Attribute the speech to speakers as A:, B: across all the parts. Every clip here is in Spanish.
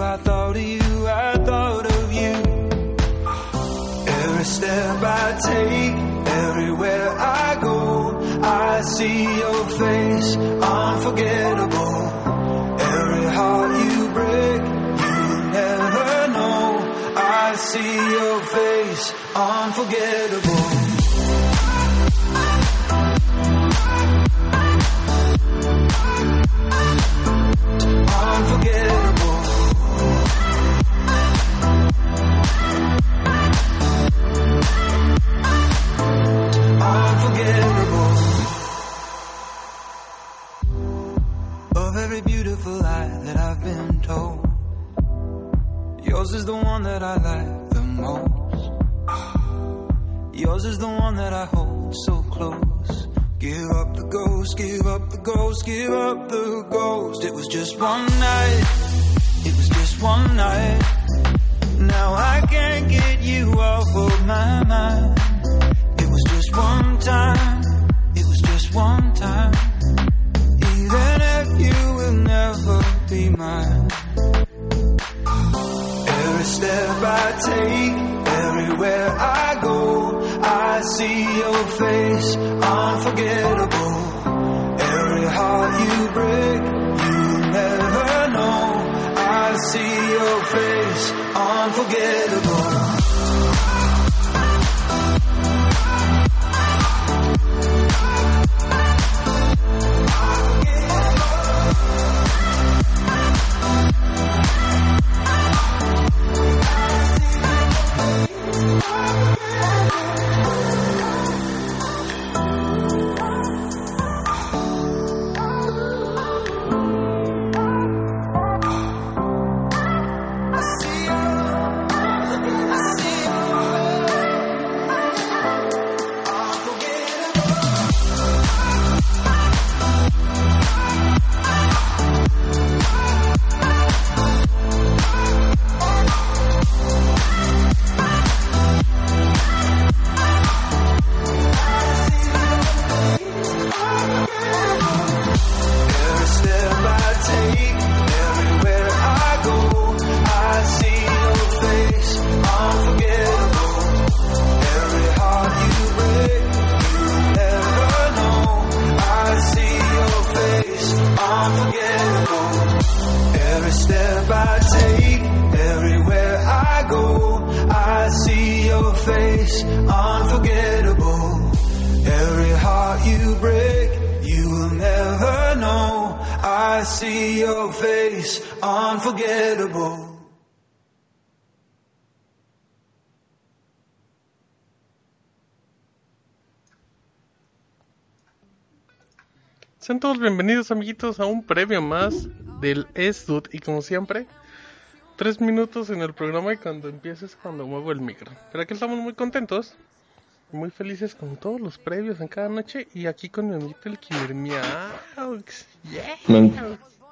A: I thought of you, I thought of you. Every step I take, everywhere I go, I see your face, unforgettable. Every heart you break, you never know. I see your face, unforgettable. Yours is the one that I like the most. Yours is the one that I hold so close. Give up the ghost, give up the ghost, give up the ghost. It was just one night, it was just one night. Now I can't get you off of my mind.
B: Sean todos bienvenidos amiguitos a un previo más del SDUT y como siempre, tres minutos en el programa y cuando empieces cuando muevo el micro. Pero aquí estamos muy contentos, muy felices con todos los previos en cada noche y aquí con mi amiguito el Meows. Yeah.
C: Me,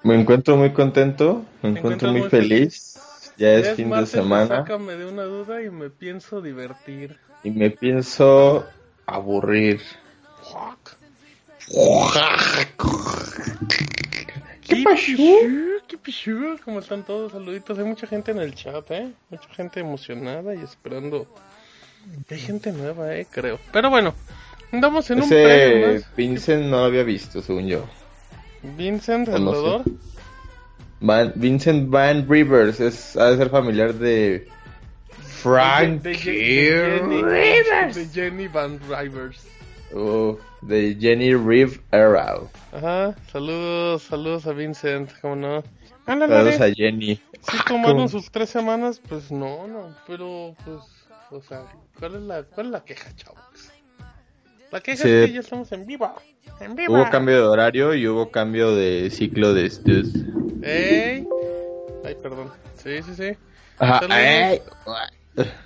C: me encuentro muy contento, me encuentro muy
B: muy
C: feliz. Ya es fin de
B: martes,
C: semana
B: Sácame de una duda y me pienso divertir.
C: y me pienso aburrir.
B: ¿Qué pasó? ¿Qué pasó? ¿Cómo están todos? Saluditos. Hay mucha gente en el chat, ¿eh? Mucha gente emocionada y esperando. Hay gente nueva, ¿eh? Creo. Pero bueno, andamos en un
C: Ese Vincent no lo había visto, según yo.
B: ¿Vincent, Salvador?
C: Van, Vincent Van Rivers, es, ha de ser familiar de Frank
B: de, de, Jenny, Rivers. De Jenny Van Rivers.
C: Oh, de Jenny Riv Arrow.
B: Ajá, saludos, saludos a Vincent, ¿cómo no?
C: Ándale, saludos a Jenny.
B: Sí, tomaron sus tres semanas, pues no, no, pero pues, o sea, ¿cuál es la, cuál es la queja, chavos? La queja sí. es que ya estamos en vivo. En vivo.
C: Hubo cambio de horario y hubo cambio de ciclo de estudios.
B: ¡Ey! Ay, perdón. Sí, sí, sí.
C: Ajá. ¡Ey!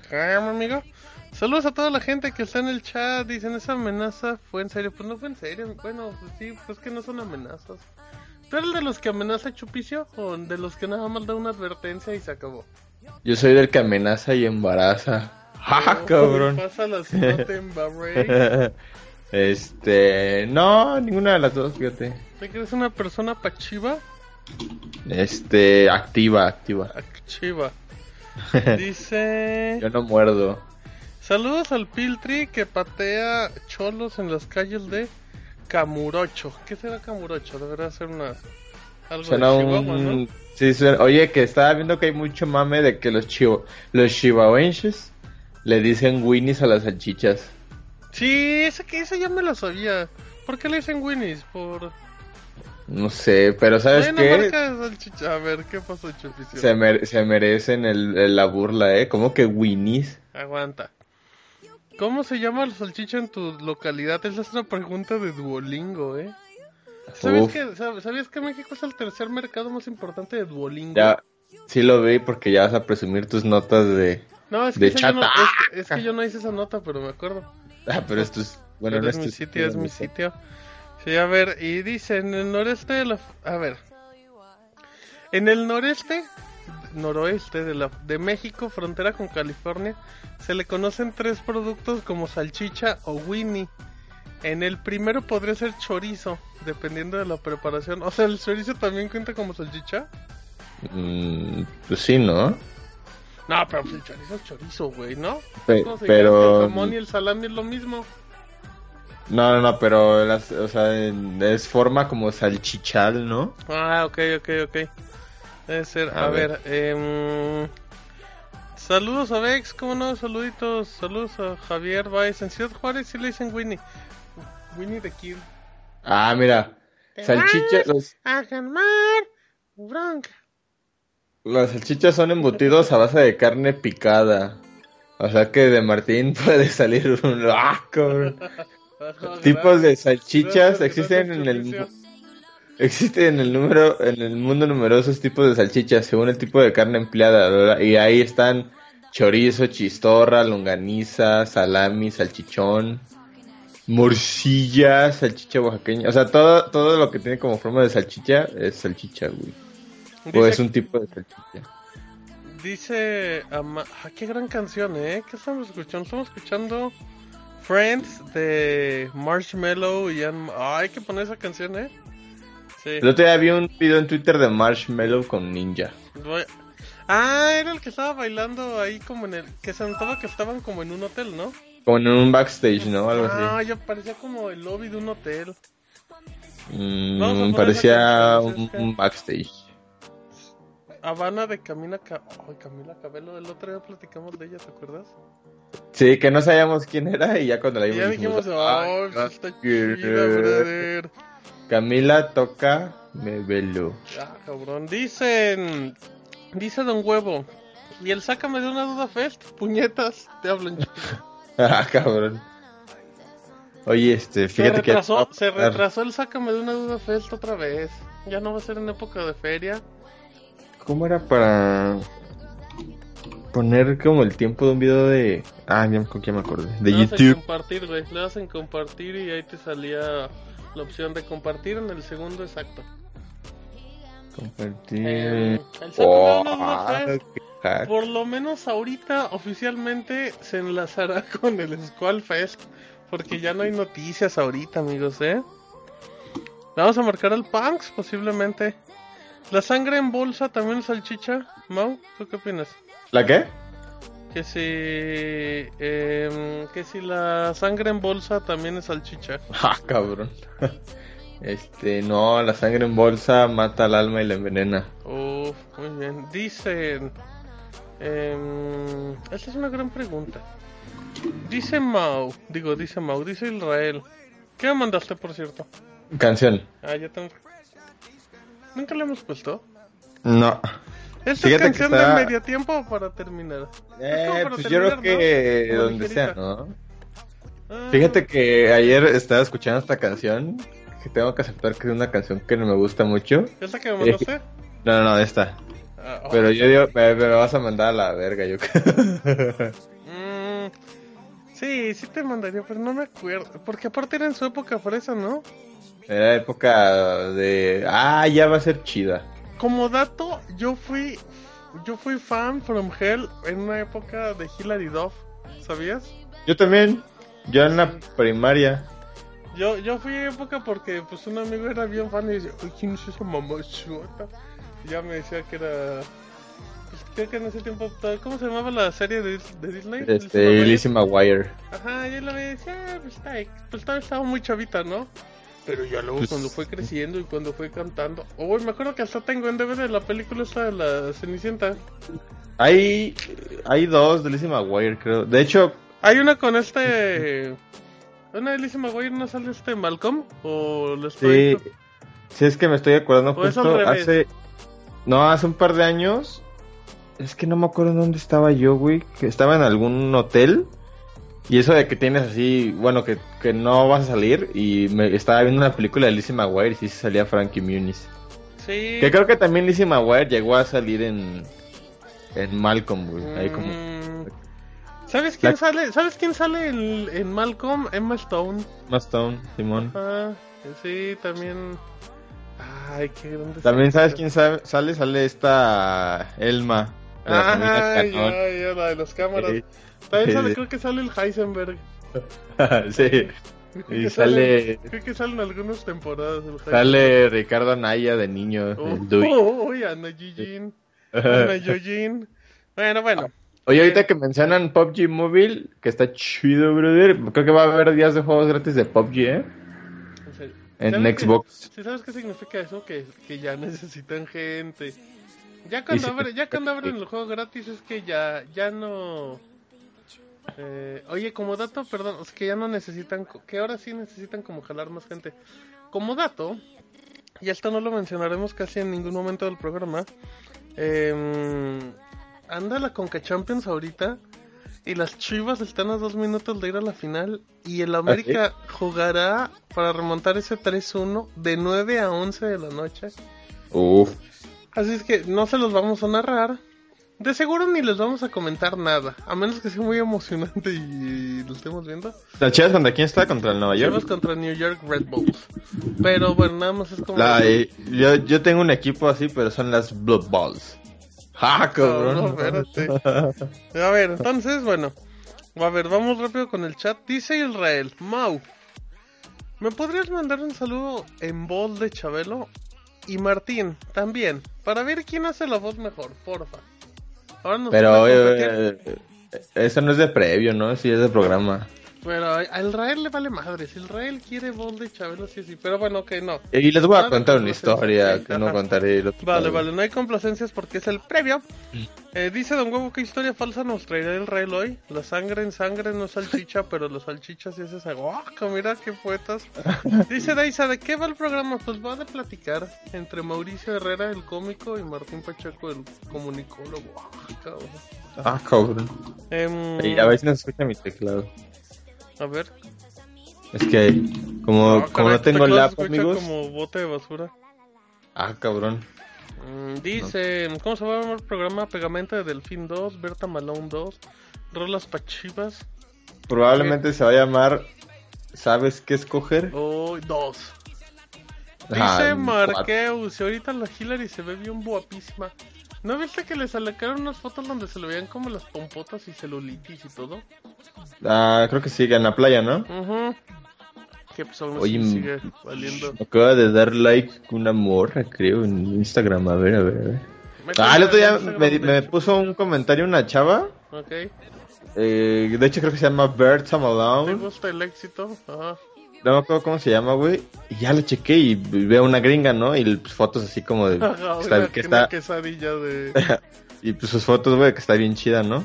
B: Calma, amigo. Saludos a toda la gente que está en el chat. Dicen, esa amenaza fue en serio. Pues no fue en serio. Bueno, pues sí, pues que no son amenazas. ¿Tú eres de los que amenaza Chupicio o de los que nada más da una advertencia y se acabó?
C: Yo soy del que amenaza y embaraza. ¡Ja,
B: No,
C: cabrón!
B: Pasa la embarré.
C: este. No, ninguna de las dos, fíjate.
B: ¿Te crees una persona pachiva?
C: Este. Activa, activa.
B: Activa. Dice.
C: Yo no muerdo.
B: Saludos al Piltri que patea cholos en las calles de Camurocho. ¿Qué será Camurocho? Debería ser una. Algo
C: Suena
B: de Chihuahua,
C: un...
B: ¿no?
C: Sí, suena- Oye, que estaba viendo que hay mucho mame de que los, chihu... los chihuahuenses le dicen winnies a las salchichas.
B: Sí, ese que ese ya me lo sabía. ¿Por qué le dicen Winnies? Por.
C: No sé, pero ¿sabes
B: una
C: qué?
B: marca de salchicha. A ver, ¿qué pasó?
C: Se, mere- se merecen el, el- la burla, ¿eh? ¿Cómo que winnies?
B: Aguanta. ¿Cómo se llama la salchicha en tu localidad? Esa es una pregunta de Duolingo, ¿eh? ¿Sabías que, sab- ¿Sabías que México es el tercer mercado más importante de Duolingo?
C: Ya, sí lo vi porque ya vas a presumir tus notas de...
B: No, es que,
C: de
B: yo no,
C: chata.
B: es, que, es que yo no hice esa nota, pero me acuerdo.
C: Ah, pero esto es... Bueno,
B: Pero
C: no
B: es mi sitio, es mi sitio. Sí, a ver, y dice, en el noreste de la... A ver. En el noreste, noroeste de, la, de México, frontera con California, se le conocen tres productos como salchicha o winnie. En el primero podría ser chorizo, dependiendo de la preparación. O sea, ¿el chorizo también cuenta como salchicha?
C: Mm, pues sí, ¿no?
B: No, pero pues el chorizo es chorizo, güey, ¿no?
C: Pe-
B: ¿Cómo se
C: pero...
B: El jamón y el salami es lo mismo.
C: No, no, no, pero las, o sea, es forma como salchichal, ¿no?
B: Ah, ok, ok, ok. Debe ser, a,
C: A
B: ver,
C: ver.
B: em, saludos a Vex, ¿cómo no? Saluditos, saludos a Javier Baez. En Ciudad Juárez sí le dicen Winnie. Winnie the Kid.
C: Ah, mira, salchichas, los,
B: A bronca.
C: las salchichas son embutidos a base de carne picada. O sea que de Martín puede salir un... ¡Ah, cabrón! Tipos de salchichas existen en el... Existen en el número, en el mundo numerosos tipos de salchichas según el tipo de carne empleada, ¿verdad? y ahí están chorizo, chistorra, longaniza, salami, salchichón, morcilla, salchicha oaxaqueña, o sea, todo, todo lo que tiene como forma de salchicha es salchicha, güey. O es un tipo de salchicha.
B: dice Ama- ah, qué gran canción, ¿eh? ¿Qué estamos escuchando? Estamos escuchando Friends de Marshmallow y Ann... Ah, hay que poner esa canción, ¿eh? Sí.
C: El otro día vi un video en Twitter de Marshmallow con Ninja.
B: Voy- Ah, era el que estaba bailando ahí como en el... Que se notaba que estaban como en un hotel, ¿no?
C: Como en un backstage, ¿no? Algo
B: Ah,
C: así.
B: ya parecía como el lobby de un hotel.
C: Mm, parecía un, backstage.
B: Habana de Camila... Ca- Ay, Camila Cabello, el otro día platicamos de ella, ¿te acuerdas?
C: Sí, que no sabíamos quién era y ya cuando la vimos
B: ya dijimos,
C: "Ay,
B: oh, está chida, brother.
C: Camila toca me velo.
B: Ah, cabrón. Dicen... Dice Don Huevo. Y el sácame de una duda fest, puñetas, te hablo en.
C: Ah, cabrón. Oye, este,
B: Se
C: fíjate que...
B: retrasó, se retrasó el sácame de una duda fest otra vez. Ya no va a ser en época de feria.
C: ¿Cómo era para poner como el tiempo de un video de... Ah, ya me acordé. De
B: Le
C: YouTube.
B: compartir, güey. Le das en compartir y ahí te salía la opción de compartir en el segundo exacto.
C: Compartir.
B: Eh, el
C: Oh, hack.
B: por lo menos ahorita oficialmente se enlazará con el Squall Fest. Porque ya no hay noticias ahorita, amigos, ¿eh? Vamos a marcar al Punks, posiblemente. ¿La sangre en bolsa también es salchicha? Mau, ¿tú qué opinas?
C: ¿La qué?
B: Que si, em, que si la sangre en bolsa también es salchicha.
C: Ah, cabrón. Este, no, la sangre en bolsa mata al alma y la envenena.
B: Uf, muy bien. Dicen... em, esta es una gran pregunta. Dice Mau, digo, dice Mau, dice Israel. ¿Qué me mandaste, por cierto?
C: Canción.
B: Ah, ya tengo. ¿Nunca le hemos puesto?
C: No.
B: ¿Esta
C: Fíjate que
B: canción
C: está-
B: de medio tiempo para terminar?
C: Eh,
B: para
C: pues yo creo que donde sea. ¿no?
B: Ah,
C: Fíjate que ayer estaba escuchando esta canción, que tengo que aceptar que es una canción que no me gusta mucho.
B: ¿Esa que me mandaste?
C: No, no, no, esta.
B: Ah, oh.
C: Pero yo digo, me, me vas a mandar a la verga, yo creo.
B: Mm, sí, sí te mandaría, pero no me acuerdo. Porque aparte era en su época fresa, ¿no?
C: Era época de... Ah, ya va a ser chida.
B: Como dato, yo fui yo fui fan from Hell en una época de Hilary Duff, ¿sabías?
C: Yo también. Yo en la primaria.
B: Yo, yo fui a época porque pues un amigo era bien fan y decía, "Ay, ¿quién es esa mamá chota? Y ya me decía que era... Pues creo que en ese tiempo, ¿cómo se llamaba la serie de, de Disney?
C: Este,
B: Lizzie
C: McGuire.
B: Ajá, yo la veía y decía, ah, pues, está, pues estaba muy chavita, ¿no? Pero ya luego
C: Pues-
B: cuando fue creciendo y cuando fue cantando... Oh, me acuerdo que hasta tengo en DVD la película esta de la Cenicienta.
C: Hay, hay dos de Lizzie McGuire, creo. De hecho,
B: Hay una con este... ¿Una de Lizzie McGuire no sale este Malcolm? ¿O lo estoy...?
C: sí. Si es que me estoy acordando justo hace... No, hace un par de años. Es que no me acuerdo dónde estaba yo, güey. Que estaba en algún hotel. Y eso de que tienes así, bueno, que, que no vas a salir. Y me estaba viendo una película de Lizzie McGuire y sí salía Frankie Muniz.
B: Sí.
C: Que creo que también Lizzie McGuire llegó a salir en, en Malcolm, güey. Ahí como...
B: Mm, ¿Sabes quién
C: La-
B: sale? ¿Sabes quién sale en, en Malcolm? Emma Stone.
C: Más Stone, Simón.
B: Ah, sí, también. Ay, qué grande.
C: También sabes quién sabe- sale, sale esta Elma.
B: Ah, ya, ya, la de las cámaras.
C: Sí.
B: También sale, creo que sale el Heisenberg.
C: sí. Y
B: que
C: sale-
B: Creo que salen algunas temporadas el.
C: Sale Ricardo Anaya de niño,
B: Oh,
C: el Dewey.
B: uy, Ana Yujin. Ana Yujin. Bueno, bueno.
C: Oye, ahorita que mencionan PUBG Mobile, que está chido, brother. Creo que va a haber días de juegos gratis de PUBG, ¿eh?
B: En serio.
C: En
B: ¿Sabes qué-
C: Xbox.
B: ¿Sí sabes qué significa eso? Que, que ya necesitan gente. Ya cuando, abren, ya cuando abren el juego gratis es que ya, ya no... Eh, oye, como dato, perdón, es que ya no necesitan, que ahora sí necesitan como jalar más gente. Como dato, y esto no lo mencionaremos casi en ningún momento del programa, eh, anda la Conca Champions ahorita y las Chivas están a dos minutos de ir a la final y el América jugará para remontar ese 3-1 de 9 a 11 de la noche.
C: Uf.
B: Así es que no se los vamos a narrar. De seguro ni les vamos a comentar nada, a menos que sea muy emocionante y lo estemos viendo.
C: ¿La Chivas contra quién está? ¿Contra el Nueva
B: Chivas
C: York?
B: contra New York Red Bulls. Pero bueno, nada más es como...
C: La, eh, yo, yo tengo un equipo así, pero son las Blood Balls. ¡Ah, cabrón!
B: No, no, espérate. A ver, entonces, bueno. A ver, vamos rápido con el chat. Dice Israel, Mau, ¿me podrías mandar un saludo en voz de Chabelo? Y Martín, también, para ver quién hace la voz mejor, porfa. Ahora nos
C: Pero eh, eh, eso no es de previo, ¿no? Sí es de programa.
B: Pero a Israel le vale madre. Si Israel quiere voz de Chabelo, sí, sí. Pero bueno, que no.
C: Y les voy a contar una historia que no
B: ajá.
C: contaré el otro
B: Vale, vale, no hay complacencias porque es el previo. Eh, dice Don Huevo, ¿qué historia falsa nos traerá el rey hoy? La sangre en sangre no es salchicha, pero los salchichas sí es esa guaca, mira qué poetas. Dice Daisa, ¿de qué va el programa? Pues va de platicar entre Mauricio Herrera, el cómico, y Martín Pacheco, el comunicólogo. Ah, cabrón.
C: Ah, cabrón. Y a ver si nos escucha mi teclado.
B: A ver.
C: Es que como,
B: Ah,
C: como
B: caray,
C: no tengo
B: se escucha
C: amigos.
B: como bote de basura.
C: Ah, cabrón.
B: Mm, Dice, ¿cómo se va a llamar el programa? Pegamento de Delfín 2, Berta Malone 2, Rolas Pachivas,
C: Probablemente se va a llamar ¿Sabes qué escoger?
B: oh, 2. Dice
C: Ah,
B: Marqueus, ahorita la Hillary se ve bien guapísima. ¿No viste que le sacaron unas fotos donde se le veían como las pompotas y celulitis y todo?
C: Ah, creo que sí, en la playa, ¿no?
B: Ujú. Que pues aún
C: Oye,
B: sigue valiendo.
C: Me acaba de dar like una morra, creo, en Instagram. A ver, a ver, a ver. Ah, el otro día me, me puso un comentario una chava.
B: Ok.
C: eh, de hecho, creo que se llama Bird Some
B: ¿Te gusta el éxito? Ajá.
C: No me acuerdo cómo se llama, güey. Y ya lo chequé y veo una gringa, ¿no? Y pues, fotos así como de.
B: Ajá,
C: que
B: una-
C: que está,
B: quesadilla de...
C: y pues sus fotos, güey, que está bien chida, ¿no?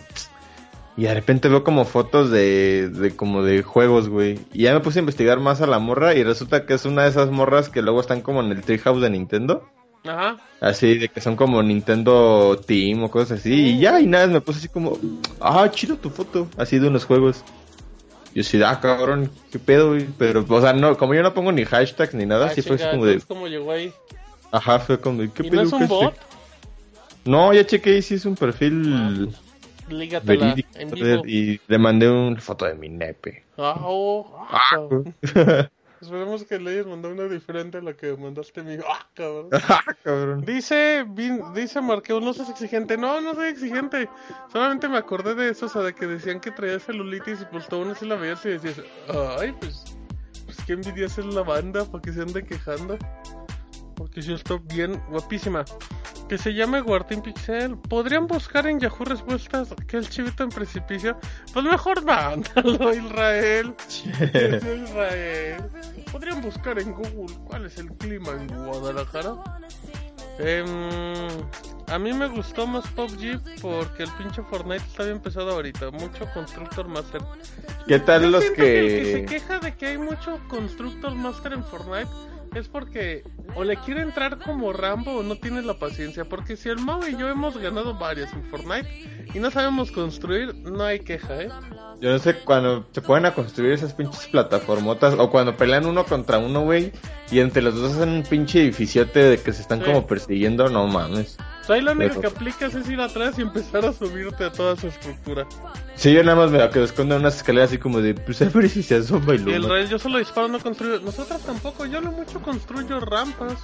C: Y de repente veo como fotos de, de como de juegos, güey. Y ya me puse a investigar más a la morra y resulta que es una de esas morras que luego están como en el Treehouse de Nintendo.
B: Ajá.
C: Así de que son como Nintendo Team o cosas así. Y ya, y nada, me puse así como, ah, chido tu foto. Así de unos juegos. Yo sí, ah, cabrón, qué pedo, güey. Pero, o sea, no, como yo no pongo ni hashtags ni nada,
B: Ah,
C: sí fue como de,
B: ¿cómo llegó ahí?
C: ajá, fue como de, ¿qué
B: ¿Y
C: pedo?
B: no es un bot?
C: No, ya chequé y sí es un perfil verídico.
B: en vivo.
C: Y le mandé una foto de mi nepe.
B: Ah, oh, ah,
C: Ah.
B: Esperemos que le hayas mandado una diferente a la que mandaste a mí. Ah, cabrón.
C: Ah, cabrón.
B: Dice, Vin- dice Marqueo, no seas exigente. No, no soy exigente. Solamente me acordé de eso, o sea, de que decían que traía celulitis y pues tú aún así la veías y decías, ay, pues, pues qué envidia es la banda para que se ande quejando. Porque yo estoy bien guapísima. Que se llame Guartín Pixel. ¿Podrían buscar en Yahoo respuestas que el chivito en precipicio? Pues mejor mándalo, Israel. Israel. Podrían buscar en Google cuál es el clima en Guadalajara. Em, a mí me gustó más PUBG porque el pinche Fortnite está bien pesado ahorita. Mucho Constructor Master.
C: ¿Qué tal
B: Yo
C: los
B: que que se
C: que...
B: queja de que hay mucho Constructor Master en Fortnite es porque o le quiere entrar como Rambo o no tiene la paciencia. Porque si el Mau y yo hemos ganado varias en Fortnite y no sabemos construir, no hay queja, ¿eh?
C: Yo no sé, cuando se ponen a construir esas pinches plataformotas, o cuando pelean uno contra uno, güey, y entre los dos hacen un pinche edificiote de que se están
B: Sí.
C: como persiguiendo, no mames.
B: Lo único
C: Pero-
B: que aplicas es ir atrás y empezar a subirte a toda su estructura.
C: Sí, yo nada más me quedo escondo en unas escaleras así como de, pues a ver si se asoma y lo
B: el rey, yo solo disparo, no construyo. Nosotros tampoco, yo lo mucho construyo rampas.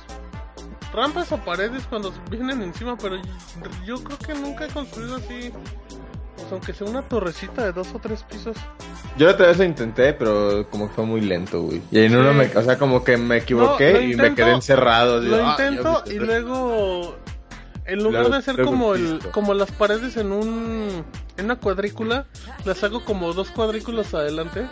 B: Rampas o paredes cuando vienen encima, pero yo, creo que nunca he construido así. Pues aunque sea una torrecita de dos o tres pisos.
C: Yo la otra vez lo intenté, pero como que fue muy lento, güey. Y en
B: Sí.
C: uno me, o sea, como que me equivoqué
B: No,
C: y me quedé encerrado. así,
B: Lo
C: ah,
B: intento y luego. En lugar de hacer como el, como las paredes en un en una cuadrícula, las hago como dos cuadrículas adelante.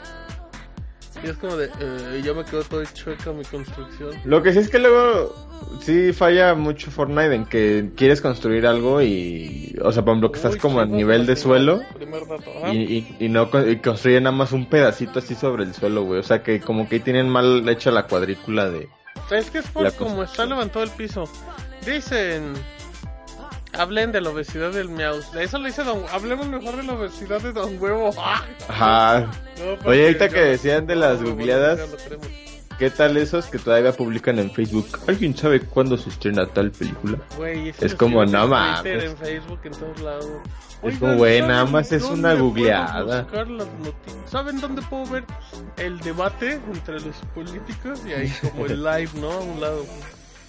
B: Y es como de, eh, ya me quedo todo chueca mi construcción.
C: Lo que sí es que luego sí falla mucho Fortnite en que quieres construir algo y, o sea, por ejemplo, que estás
B: Uy,
C: como a nivel de suelo y, y, y no y construye nada más un pedacito así sobre el suelo, güey. O sea, que como que ahí tienen mal hecha la cuadrícula de...
B: Es que es por como está levantado el piso. Dicen. Hablen de la obesidad del miau. De eso le dice Don. Hablemos mejor de la obesidad de Don Huevo.
C: Ajá.
B: No,
C: Oye, ahorita que decían de las googleadas,
B: lo.
C: ¿qué tal esos que todavía publican en Facebook? ¿Alguien sabe cuándo se estrena tal película?
B: Eso
C: Es
B: lo
C: como, no mames.
B: En Facebook, en todos lados.
C: Es como, güey, nada
B: ¿saben
C: más es una googleada.
B: ¿Saben dónde puedo ver el debate entre los políticos? Y ahí como el live, ¿no? A un lado.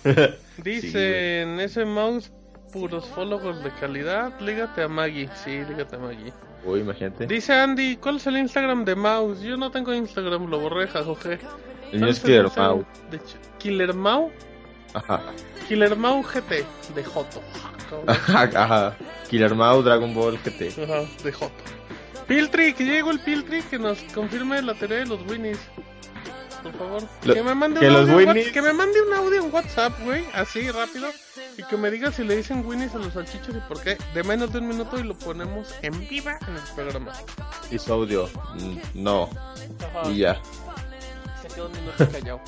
B: Dicen, ese mouse, puros followers de calidad, lígate a Maggie. Sí, lígate a Maggie.
C: Uy, imagínate.
B: Dice Andy, ¿cuál es el Instagram de Mouse? Yo no tengo Instagram, lo borré, jajoje.
C: El mío es
B: ¿Cuál el
C: Killer Mau.
B: de Killer Mau,
C: Ajá.
B: Killer Mau GT, de Joto.
C: Ajá, ajá. Killer Mau, Dragon Ball GT.
B: Ajá, de Joto. Piltri, que llegó el Piltri, que nos confirme la teoría de los Winnies. Por favor.
C: Lo-
B: que me mande
C: que
B: un
C: los
B: audio
C: Winnies-
B: que me mande un audio en WhatsApp, güey, así rápido. Y que me diga si le dicen Winnies a los salchichos y por qué. De menos de un minuto y lo ponemos en viva en el programa.
C: Y su audio. No.
B: Ajá.
C: Y ya.
B: Se quedó un minuto callado.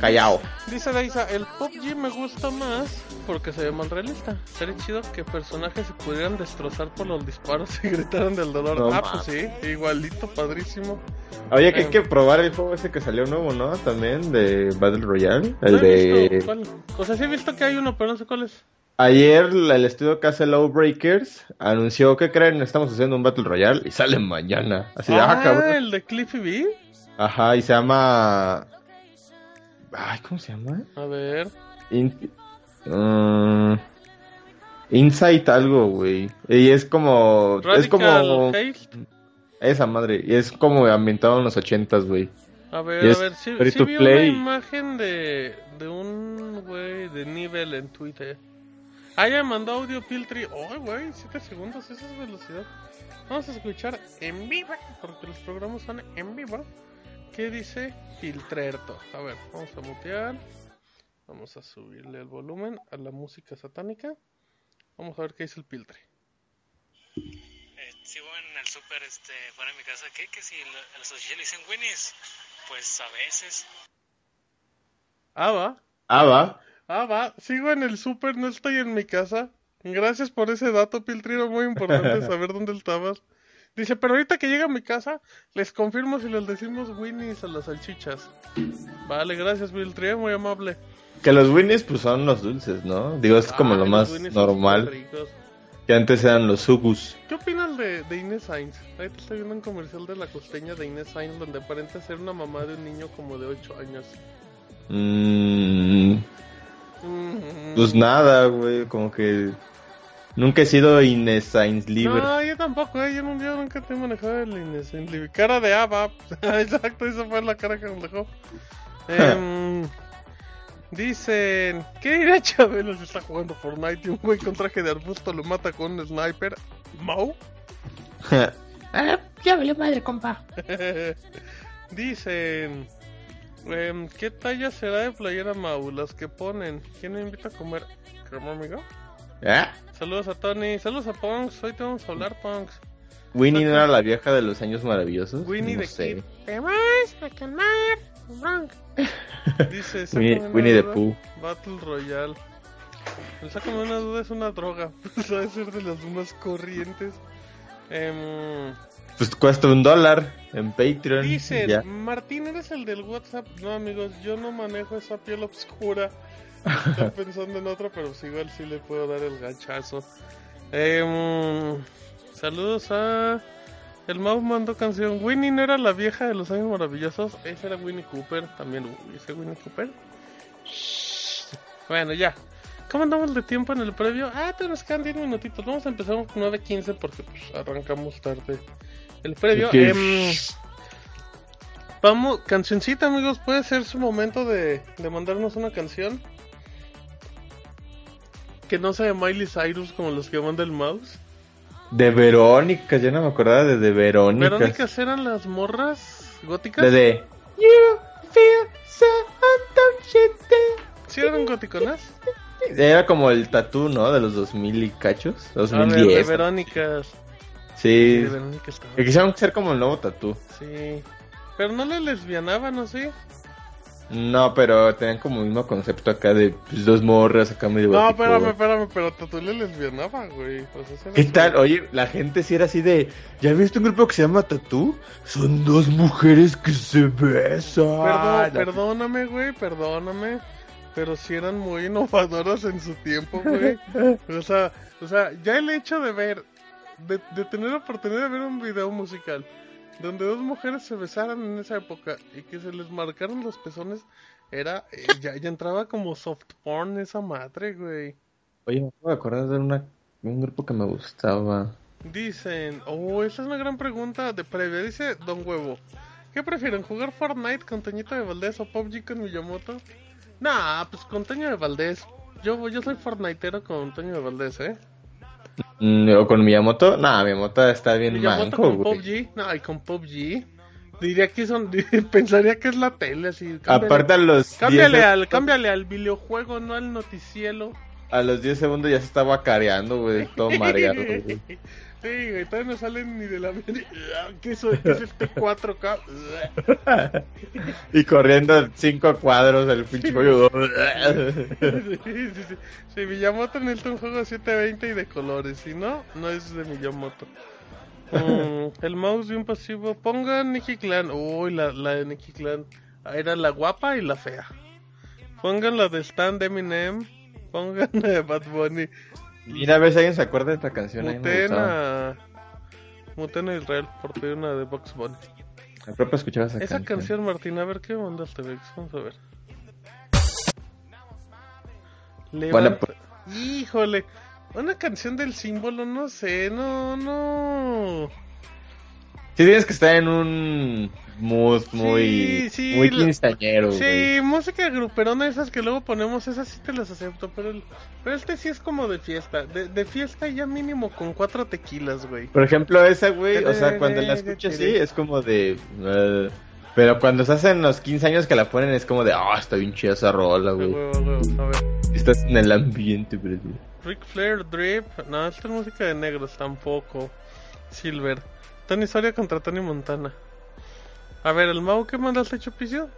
C: Callao.
B: Dice Daisa, el PUBG me gusta más porque se ve más realista. Sería chido que personajes se pudieran destrozar por los disparos y gritaran del dolor.
C: No
B: ah, pues sí, igualito, padrísimo.
C: Oye, que hay
B: Eh.
C: que probar el juego ese que salió nuevo, ¿no? También de Battle Royale.
B: No
C: El
B: he
C: de.
B: visto cuál. O sea, sí he visto que hay uno, pero no sé cuál es.
C: Ayer el estudio que hace Lowbreakers anunció que creen estamos haciendo un Battle Royale y sale mañana. Así de, ah,
B: ah,
C: cabrón.
B: el de Cliffy B.
C: Ajá, y se llama. Ay, ¿cómo se llama?
B: A ver.
C: In- mm, Insight algo, güey. Y es como. es como.
B: Haste.
C: Esa madre. Y es como ambientado en los ochentas, güey.
B: A ver, a ver, sí,
C: free
B: sí
C: to
B: vi
C: play.
B: una imagen de, de un güey de nivel en Twitter. Ah, ya mandó audio Piltri. Oh, güey, 7 segundos, esa es velocidad. Vamos a escuchar en vivo, porque los programas son en vivo. ¿Qué dice Filtrerto? A ver, vamos a mutear. Vamos a subirle el volumen a la música satánica. Vamos a ver qué dice el Piltri.
D: Eh, sigo en el súper este, fuera de mi casa. ¿Qué? Que si a los salchichas le dicen Winnie's, pues a veces.
B: Ah, va.
C: Ah, va.
B: Ah, va. Sigo en el súper, no estoy en mi casa. Gracias por ese dato, Piltri. Era muy importante saber dónde estabas. Dice, pero ahorita que llega a mi casa, les confirmo si les decimos Winnie's a las salchichas. Vale, gracias, Piltri. Muy amable.
C: Que los Winnies pues son los dulces, ¿no? Digo, es como
B: Ah,
C: lo más normal. Que antes eran los Sugus.
B: ¿Qué opinas de, de Inés Sainz? Ahorita estoy viendo un comercial de la costeña de Inés Sainz donde aparenta ser una mamá de un niño como de 8 años.
C: Mm,
B: Mm.
C: pues nada, güey. Como que nunca he sido Inés Sainz libre.
B: No, yo tampoco, eh, yo, no- yo nunca te he manejado el Inés en Libre. Cara de Ava. Exacto, esa fue la cara que nos dejó. Em, dicen, ¿qué dirá Chabelo si está jugando Fortnite y un güey con traje de arbusto lo mata con un sniper? ¿Mau?
E: Ah, ya valió madre, compa.
B: Dicen, em, ¿qué talla será de playera Mau? Las que ponen. ¿Quién me invita a comer? ¿Cómo, amigo?
C: ¿Ah?
B: Saludos a Tony, saludos a Punks. Hoy te vamos a hablar, Punks.
C: Winnie no era la vieja de los años maravillosos.
B: Winnie
C: no
B: the
C: sé.
B: Kid. Te vas a quemar, Frank. Dice,
C: Winnie, the Pooh.
B: Battle Royale. El sácame una duda es una droga. Debe ser de las más corrientes. Em,
C: Pues cuesta un dólar en Patreon.
B: dicen,
C: ya.
B: Martín, ¿eres el del WhatsApp? No, amigos, yo no manejo esa piel oscura. Estoy pensando en otra, pero pues igual sí le puedo dar el ganchazo. Em, saludos a... El Mau mandó canción. Winnie no era la vieja de los años maravillosos. Ese era Winnie Cooper. También, ese Winnie Cooper. Shh. Bueno, ya. ¿Cómo andamos de tiempo en el previo? Ah, te nos quedan 10 minutitos. Vamos a empezar con 9.15 porque pues, arrancamos tarde el previo. Em, vamos, cancioncita, amigos. Puede ser su momento de, de mandarnos una canción. Que no sea de Miley Cyrus como los que manda el mouse.
C: De Verónica, ya no me acordaba de De Verónica.
B: Verónicas eran las morras góticas.
C: De de. You feel so.
B: ¿Sí eran góticonas?
C: Era como el tatú, ¿no? De los 2000 y cachos.
B: A ver, de
C: 2010.
B: Verónicas.
C: sí.
B: De Verónicas estaba.
C: Que quisieron ser como el nuevo tatú.
B: Sí. Pero no le lesbianaban, ¿no? Sí.
C: No, pero tenían como el mismo concepto acá de pues, dos morras acá medio
B: No,
C: gótico.
B: espérame, espérame, pero Tatu le lesbianaba, güey. O sea,
C: ¿Qué tal? Oye, la gente sí era así de. ¿Ya viste un grupo que se llama Tatú? Son dos mujeres que se besan.
B: Perdón, perdóname, güey, perdóname. Pero sí eran muy innovadoras en su tiempo, güey. O sea, o sea, ya el hecho de ver, de, de tener la oportunidad de ver un video musical donde dos mujeres se besaran en esa época y que se les marcaron los pezones, era, eh, ya, ya entraba como soft porn esa madre, güey.
C: Oye, me acabo de acordar de una, un grupo que me gustaba.
B: Dicen, oh, esa es una gran pregunta de previa. Dice Don Huevo, ¿qué prefieren, jugar Fortnite con Toñito de Valdés o PUBG con Miyamoto? Nah, pues con Toño de Valdés. Yo, yo soy Fortniteero con Toño de Valdés, ¿eh?
C: Mm, ¿O con Miyamoto? Nah, Miyamoto está bien
B: Miyamoto
C: manco,
B: con
C: güey.
B: PUBG. No, y con PUBG. Diría que son, pensaría que es la tele, así. cámbiale-
C: Aparte a los,
B: cámbiale
C: 10
B: al, cámbiale al videojuego, no al noticielo.
C: a los 10 segundos ya se estaba careando, güey, todo mareado, güey.
B: Sí, güey, todavía no salen ni de la. ¿Qué es, qué es este 4K?
C: Y corriendo cinco cuadros el pinche pollo.
B: sí, sí, sí. Si Miyamoto necesita un juego 720 y de colores, si no, no es de Miyamoto. Mm, el mouse bien pasivo. Pongan Nikki Clan. Uy, la, la de Nikki Clan. Ah, Era la guapa y la fea. Pongan la de Stan de Eminem. Pongan la de Bad Bunny.
C: Mira a ver si alguien se acuerda de esta canción.
B: Muten a. Muten a Israel por pedir una de Box Bunny.
C: Me propio escuchaba esa,
B: Esa
C: canción.
B: canción, Martín, a ver qué mandaste, Vex. Vamos a ver.
C: Bueno,
B: Levanta- Híjole, una canción del símbolo, no sé, no, no.
C: Sí tienes que estar en un mood muy,
B: Sí, sí,
C: muy quinceañero.
B: Sí, música gruperona, esas que luego ponemos, esas sí te las acepto, pero, el- pero este sí es como de fiesta. De, de fiesta ya mínimo con cuatro tequilas, güey.
C: Por ejemplo, esa, güey, o sea, cuando la escuchas así es como de... eh, pero cuando se hacen los 15 años que la ponen es como de, ah, está bien chida esa rola, güey.
B: huevo, a huevo, a ver.
C: Estás en el ambiente, bro.
B: Ric Flair, Drip, no, esta es música de negros tampoco. Silver. Tony Soria contra Tony Montana. A ver, el Mau, ¿qué mandaste, Chopicio?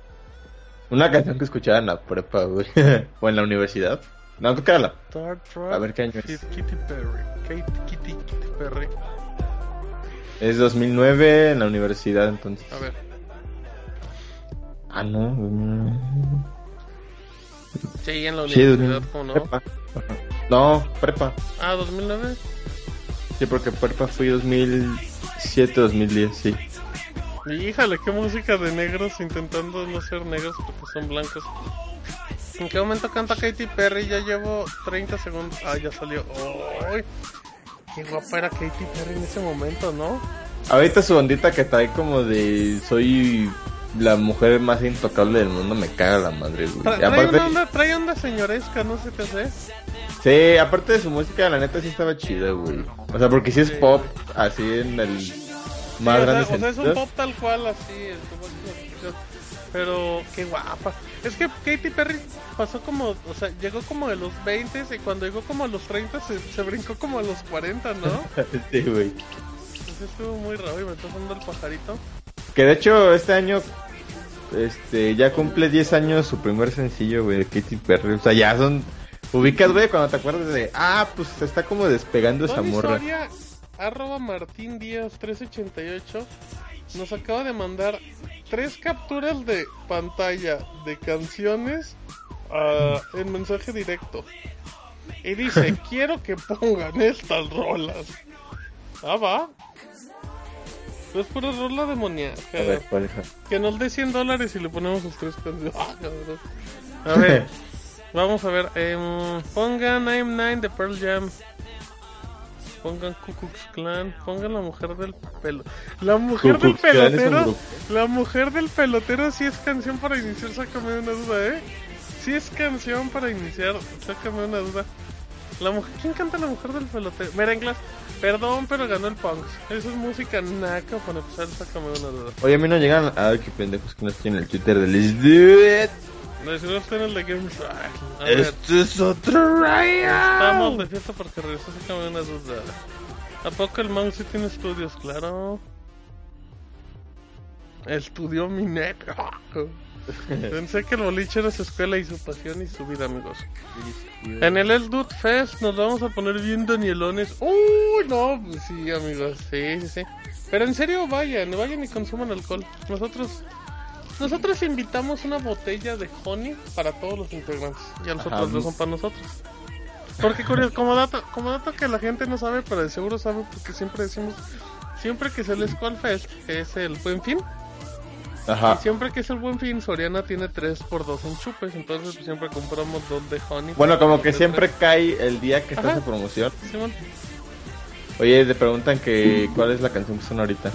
C: Una canción que escuchaba en la prepa, güey. o en la universidad. No, creo que era la...
B: Star Trek.
C: A ver, ¿qué año es?
B: Kitty Perry. Kate, Kitty, Kitty Perry.
C: Es 2009 en la universidad, entonces.
B: A ver.
C: Ah, no.
B: Sí, en la universidad,
C: 2000.
B: ¿cómo no?
C: Prepa. No, prepa.
B: Ah, 2009.
C: Sí, porque prepa fui 2007, 2010, sí.
B: Híjale, qué música de negros intentando no ser negros porque son blancos. ¿En qué momento canta Katy Perry? Ya llevo 30 segundos. Ah, ya salió. ¡Ay! Qué guapa era Katy Perry en ese momento, ¿no?
C: Ahorita su ondita que trae como de soy la mujer más intocable del mundo me caga la madre, güey.
B: Tra- trae,
C: aparte,
B: una onda, trae onda señoresca, no sé qué sé.
C: sí, aparte de su música, la neta sí estaba chida, güey. O sea, porque sí es
B: Sí.
C: pop, así en el más
B: Sí, o,
C: grande
B: sea, o sea, es un pop tal cual, así. Pero qué guapa. Es que Katy Perry pasó como, o sea, llegó como de los 20 y cuando llegó como a los 30 se, se brincó como a los 40, ¿no?
C: sí, güey.
B: Entonces estuvo muy raro y me está dando el pajarito.
C: Que de hecho este año este ya cumple 10 años su primer sencillo, güey, de Katy Perry. O sea, ya son ubicas, güey, cuando te acuerdas de, ah, pues se está como despegando esa morra.
B: Soria, arroba Martín Díaz 388 nos acaba de mandar tres capturas de pantalla de canciones ah, en mensaje directo. Y dice, quiero que pongan estas rolas. Ah, va. Es pura rola demoníaca.
C: A ver, ¿cuál es?
B: Que nos dé 100 dólares y le ponemos sus tres canciones. A ver, vamos a ver. em, pongan I'm Nine de Pearl Jam. Pongan Ku Klux Klan. Pongan la mujer del pelo. La mujer
C: Ku
B: del
C: Klux
B: pelotero. La mujer del pelotero sí es canción para iniciar. Sácame una duda, ¿eh? Sí es canción para iniciar. Sácame una duda. La mujer, ¿Quién canta la mujer del pelotero? Merenglas. Perdón, pero ganó el Punks. Eso es música naca para empezar. Sácame una duda.
C: Oye, a mí no llegan. Ay, qué pendejos que no estoy en el Twitter de It.
B: No, si no está en el de Games.
C: Esto es otro rayo.
B: estamos de fiesta porque regresó. Sácame una duda. ¿A poco el mouse sí tiene estudios? Claro. Estudió Minet. Pensé que el boliche era su escuela y su pasión y su vida, amigos. En el El Dude Fest nos vamos a poner bien Danielones. Uy, no, pues sí, amigos, sí, sí, sí. Pero en serio, vayan, vayan y consuman alcohol. Nosotros, nosotros invitamos una botella de honey para todos los integrantes. Y a los otros dos son para nosotros. Porque curioso, como dato, como dato que la gente no sabe, pero de seguro sabe porque siempre decimos, siempre que se les Fest, que es el buen fin,
C: Ajá.
B: y siempre que es el buen fin, Soriana tiene 3x2 en chupes, entonces pues, siempre compramos dos de honey.
C: Bueno, como que siempre
B: tres.
C: cae el día que estás en promoción.
B: Simón,
C: Oye, te preguntan que cuál es la canción que suena ahorita.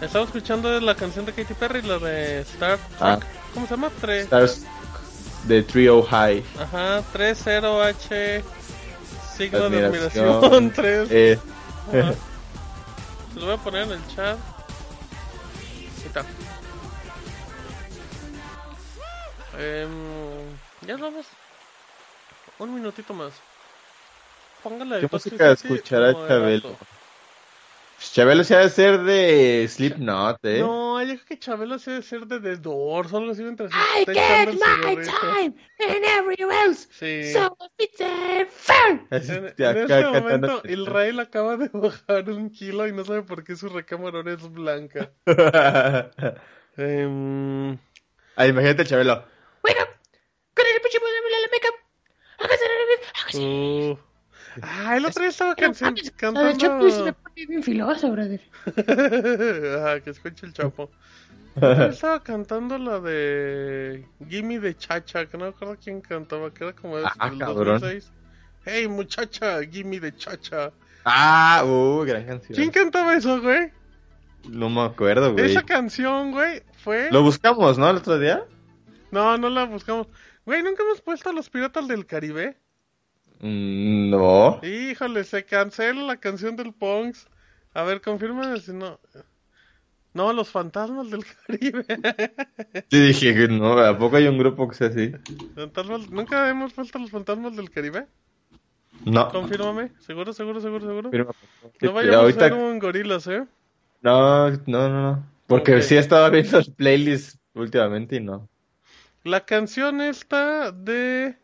B: estaba escuchando la canción de Katy Perry, la de Star Trek.
C: Ah.
B: ¿Cómo se llama? Tres.
C: Stars de Trio High.
B: Ajá, 3-0H. Signo de
C: Admiración.
B: admiración. 3.
C: Eh,
B: Ajá. Se lo voy a poner en el chat. Em, ya vamos. Un minutito más. Póngale
C: ¿Qué
B: de
C: música escuchará
B: de
C: Chabelo? pues, Chabelo se ha de ser de Slipknot, ¿eh?
B: No, yo creo que Chabelo se debe ser de The Doors o algo así mientras
E: I get
B: el
E: my time and everyone else.
B: Sí.
E: So it's a fun.
C: Así,
B: En,
C: acá
B: en este momento, Israel acaba de bajar un kilo y no sabe por qué su recámara ahora es blanca. Em,
C: Ay, imagínate el Chabelo.
E: Wake up. Con el la makeup. Hágase la
B: uh. Ah, el otro día estaba canción, cantando.
E: El Chapo se me pone bien filoso, brother.
B: Ajá, que escuche el chapo. El otro día estaba cantando la de Gimme de Chacha, que no me acuerdo quién cantaba, que era como de
C: Ah,
B: del
C: cabrón.
B: 2006. Hey muchacha, Gimme de Chacha.
C: Ah, uh, gran canción.
B: ¿Quién cantaba eso, güey?
C: No me acuerdo, güey.
B: Esa canción, güey, fue...
C: Lo buscamos, ¿no? El otro día.
B: No, no la buscamos. Güey, ¿nunca hemos puesto a los Piratas del Caribe?
C: Mm, No.
B: Híjole, se cancela la canción del Punks. A ver, confírmame si no... No, los fantasmas del Caribe.
C: Sí, dije que no. ¿A poco hay un grupo que sea así?
B: Fantasmas- ¿Nunca hemos puesto a los fantasmas del Caribe?
C: No.
B: Confírmame. ¿Seguro, seguro, seguro, seguro?
C: Firma.
B: No vayamos
C: Ahorita-
B: a ser un gorilas, ¿eh?
C: No, no, no, no. Porque
B: Ok.
C: sí estaba viendo el playlist últimamente y no.
B: La canción esta de...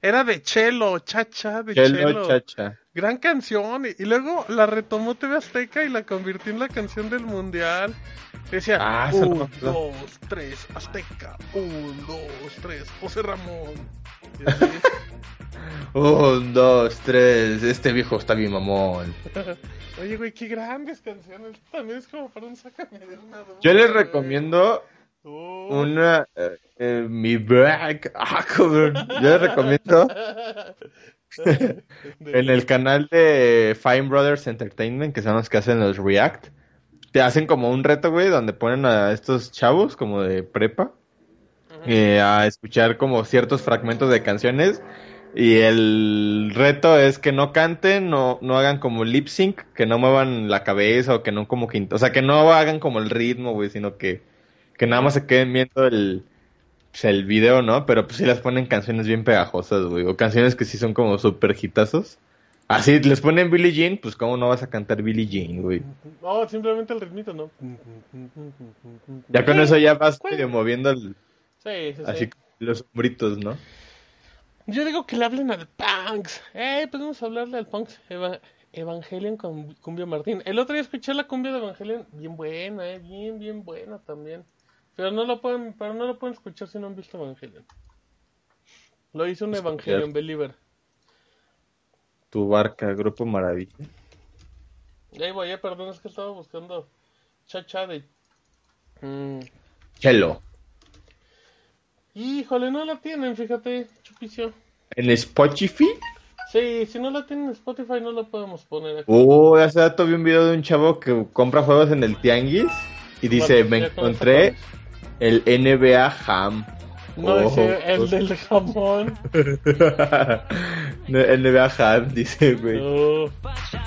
B: Era de Chelo, chacha, de
C: Chelo
B: Chelo.
C: Chacha.
B: Gran canción. Y, y luego la retomó TV Azteca y la convirtió en la canción del mundial. Decía,
C: Ah, no
B: un, dos, tres, Azteca. Un, dos, tres, José Ramón.
C: Un, dos, tres. Este viejo está bien mamón.
B: Oye, güey, qué grandes canciones. También es como para un sácame de una
C: Yo les recomiendo
B: Oh.
C: una. eh, eh, mi back. Ah, cabrón. Yo les recomiendo en el canal de Fine Brothers Entertainment, que son los que hacen los React. Te hacen como un reto, güey, donde ponen a estos chavos como de prepa eh, a escuchar como ciertos fragmentos de canciones. Y el reto es que no canten, no, no hagan como lip sync, que no muevan la cabeza o que no como que... O sea, que no hagan como el ritmo, güey, sino que, que nada más se queden viendo el, pues, el video, ¿no? Pero pues sí les ponen canciones bien pegajosas, güey, o canciones que sí son como súper hitazos. Así, les ponen Billie Jean, pues cómo no vas a cantar Billie Jean, güey.
B: No, simplemente el ritmito, ¿no?
C: Ya con eso ya vas medio moviendo el-
B: Sí, sí, sí.
C: así los hombritos, ¿no?
B: Yo digo que le hablen al Punks. Eh, podemos hablarle al Punks. Eva- Evangelion con Cumbia Martín. El otro día escuché la cumbia de Evangelion. Bien buena, eh. Bien, bien buena también. Pero no lo pueden, pero no lo pueden escuchar si no han visto Evangelion. Lo hizo un Evangelion Believer.
C: Tu barca, Grupo Maravilla.
B: Ahí voy, eh, perdón, es que estaba buscando chacha de... Mm,
C: Chelo.
B: Híjole, no la tienen, fíjate, chupicio.
C: En Spotify.
B: Sí, si no la tienen en Spotify no la podemos poner aquí.
C: Oh, hace rato vi un video de un chavo que compra juegos en el Tianguis y dice,
B: Bueno,
C: me encontré el NBA Ham.
B: No,
C: Oh,
B: ese, el del jamón.
C: NBA Ham, dice, güey.
B: Oh.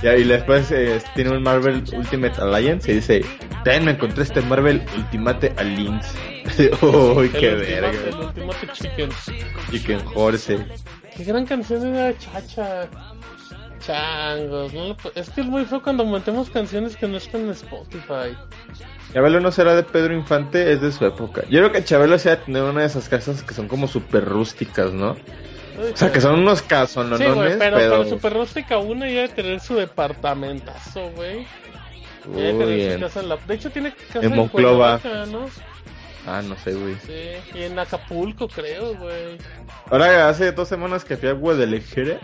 C: Ya, y después eh, tiene un Marvel Ultimate Alliance y dice, también me encontré este Marvel Ultimate Alliance. Uy,
B: El
C: qué
B: ultimate-
C: verga.
B: El Ultimate Chicken.
C: Chicken Horse.
B: Qué gran canción era Chacha. Changos. No es que es muy feo cuando metemos canciones que no están en Spotify.
C: Chabelo no será de Pedro Infante, es de su época. Yo creo que Chabelo se ha tener una de esas casas que son como súper rústicas, ¿no? O sea, que son unos
B: Sí,
C: casononones,
B: güey, pero,
C: pero...
B: Super Rústica 1 ya debe tener su departamentazo, güey.
C: Uy,
B: tener su casa en la... De hecho, tiene casa
C: en
B: en,
C: Monclova.
B: Cuernavaca, ¿no?
C: Ah, no sé, güey.
B: Sí, y en Acapulco, creo, güey.
C: Ahora, hace dos semanas que fui a Guadalajara,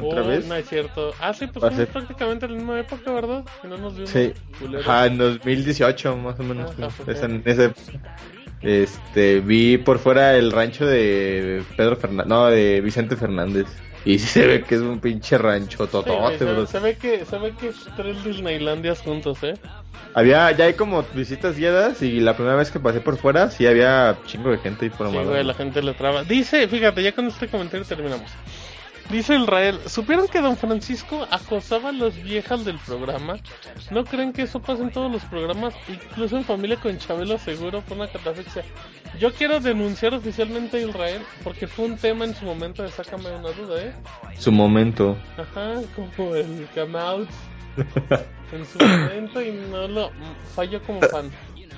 C: otra
B: Oh,
C: vez.
B: No es cierto. Ah, sí, pues
C: ser-
B: prácticamente en la misma época, ¿verdad? Y no nos vimos.
C: Sí. Ajá, en 2018 más o menos. Fue.
B: fue.
C: Esa- en ese- este, vi por fuera el rancho de Pedro Fernández, no, de Vicente Fernández. Y sí se ve que es un pinche rancho
B: Sí,
C: totote,
B: se,
C: bro.
B: se ve que se ve que es tres Disneylandias juntos, ¿eh?
C: Había, ya hay como visitas guiadas y la primera vez que pasé por fuera sí había chingo de gente ahí por
B: Sí, güey, la gente le traba. Dice, fíjate, ya con este comentario terminamos. Dice Israel, ¿supieron que don Francisco acosaba a las viejas del programa? ¿No creen que eso pasa en todos los programas? Incluso en familia con Chabelo seguro fue una catafixia. Yo quiero denunciar oficialmente a Israel porque fue un tema en su momento de sácame una duda, ¿eh?
C: Su momento.
B: Ajá, como el come out en su momento y no lo falló como fan.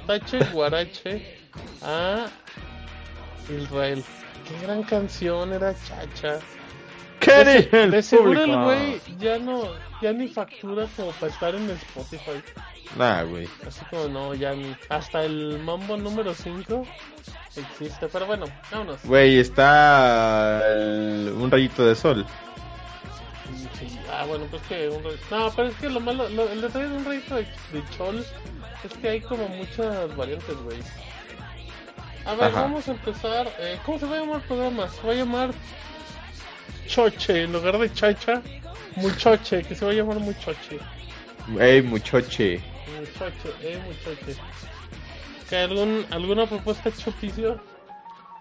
B: Tache Guarache a Israel. Qué gran canción era Chacha.
C: ¿Qué
B: De,
C: el
B: de seguro el güey ya no, ya ni factura como para estar en Spotify.
C: Nah, güey.
B: Así como no, ya ni. Hasta el mambo número 5 existe. Pero bueno, vámonos.
C: Güey, está el- un rayito de sol.
B: Sí, ah, bueno, pues que un No, pero es que lo malo, lo- el detalle de un rayito de, de chol es que hay como muchas variantes, güey. A ver,
C: Ajá.
B: vamos a empezar. eh, ¿Cómo se va a llamar el programa? Se va a llamar Choche, en lugar de Chacha, Muchoche, que se va a llamar Muchoche.
C: Ey, muchoche.
B: Muchacho, eh, muchacho. ¿Que algún, ¿Alguna propuesta chupicio?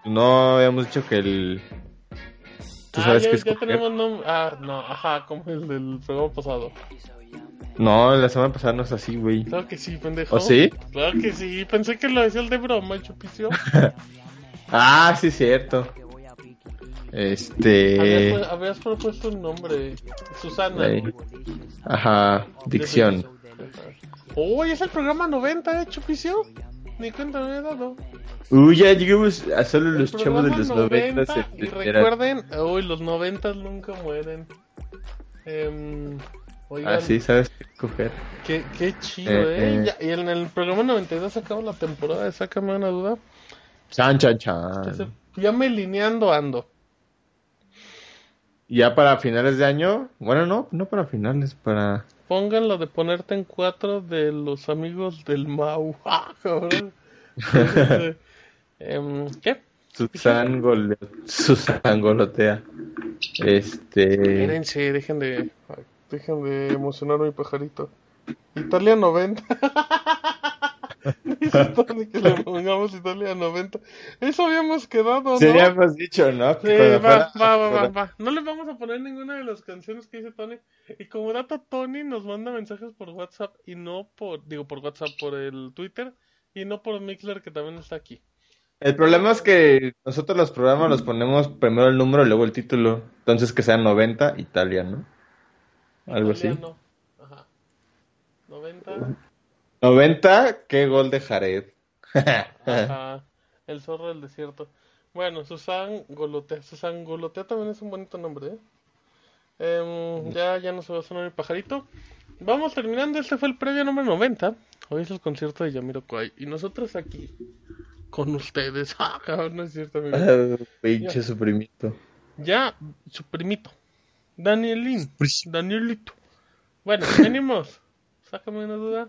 C: No habíamos dicho que el. ¿Tú
B: ah,
C: sabes
B: ya,
C: qué
B: ya
C: escoger?
B: tenemos nombre. Ah, no, ajá, como el del programa pasado.
C: No, la semana pasada no es así, güey.
B: Claro que sí, pendejo.
C: ¿O sí?
B: Claro que sí, pensé que lo decía el de broma, chupicio.
C: Ah, sí, cierto. Este.
B: Habías, habías propuesto un nombre, Susana.
C: Ajá, dicción.
B: Uy, es el programa 90, ¿eh, chupicio? Ni cuenta me he dado.
C: Uy, ya llegamos a solo los chavos de los
B: 90,
C: noventas.
B: Y recuerden, uy, los 90 nunca mueren. Oigan,
C: Ah, sí, sabes qué escoger.
B: qué, qué chido,
C: Eh,
B: ¿eh?
C: eh.
B: Ya- y en el programa 92 acaba la temporada de Sácame una duda.
C: Chan, chan, chan.
B: ya me lineando ando.
C: Ya para finales de año. Bueno, no, no para finales, para.
B: Pongan lo de ponerte en cuatro de los amigos del Mau. Ah. Este, em, ¿Qué?
C: Susan, Gole... Susan Golotea. Este.
B: Espérense, dejen de, dejen de emocionar a mi pajarito. Italia 90. Tony que le pongamos Italia 90. Eso habíamos quedado, ¿no?
C: Sí, ya hemos dicho, ¿no?
B: Sí, va, va, va, va. No le vamos a poner ninguna de las canciones que dice Tony. Y como dato, Tony nos manda mensajes por WhatsApp y no por, digo, por WhatsApp, por el Twitter y no por Mixler que también está aquí.
C: El problema es que nosotros los programas los ponemos primero el número y luego el título. Entonces que sea 90 Italia, ¿no? Algo así.
B: Italiano. Ajá. 90.
C: 90, qué gol de Jared.
B: Ajá, el zorro del desierto. Bueno, Susan Golotea. Susan Golotea también es un bonito nombre, ¿eh? Em, ya, ya no se va a sonar el pajarito. Vamos terminando. Este fue el previo número 90. Hoy es el concierto de Yamiroquai. Y nosotros aquí, con ustedes. Ah, cabrón, no es cierto, amigo.
C: Ah, Pinche suprimito.
B: Ya, su primito. Danielín. Danielito. Bueno, venimos. Sácame una duda.